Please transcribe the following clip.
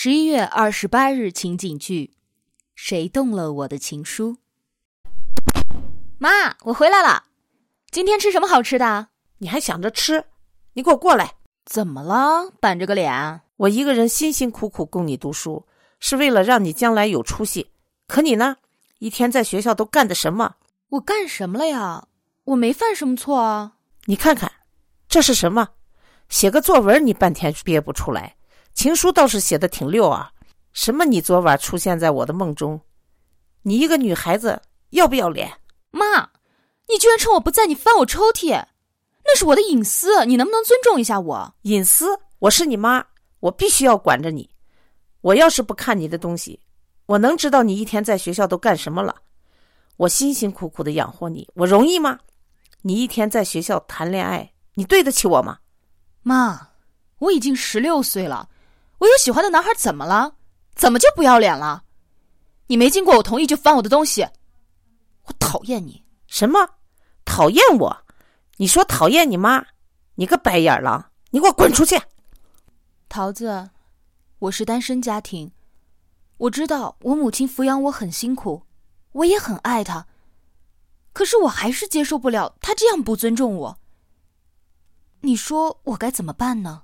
十一月二十八日情景剧：谁动了我的情书？妈，我回来了。今天吃什么好吃的？你还想着吃？你给我过来！怎么了？板着个脸？我一个人辛辛苦苦供你读书，是为了让你将来有出息。可你呢？一天在学校都干的什么？我干什么了呀？我没犯什么错啊。你看看，这是什么？写个作文，你半天憋不出来。情书倒是写的挺溜啊！什么？你昨晚出现在我的梦中？你一个女孩子要不要脸？妈，你居然趁我不在，你翻我抽屉，那是我的隐私，你能不能尊重一下我？隐私？我是你妈，我必须要管着你。我要是不看你的东西，我能知道你一天在学校都干什么了？我辛辛苦苦的养活你，我容易吗？你一天在学校谈恋爱，你对得起我吗？妈，我已经十六岁了。我有喜欢的男孩，怎么了？怎么就不要脸了？你没经过我同意就翻我的东西，我讨厌你！什么？讨厌我？你说讨厌你妈？你个白眼狼！你给我滚出去！桃子，我是单身家庭，我知道我母亲抚养我很辛苦，我也很爱她，可是我还是接受不了她这样不尊重我。你说我该怎么办呢？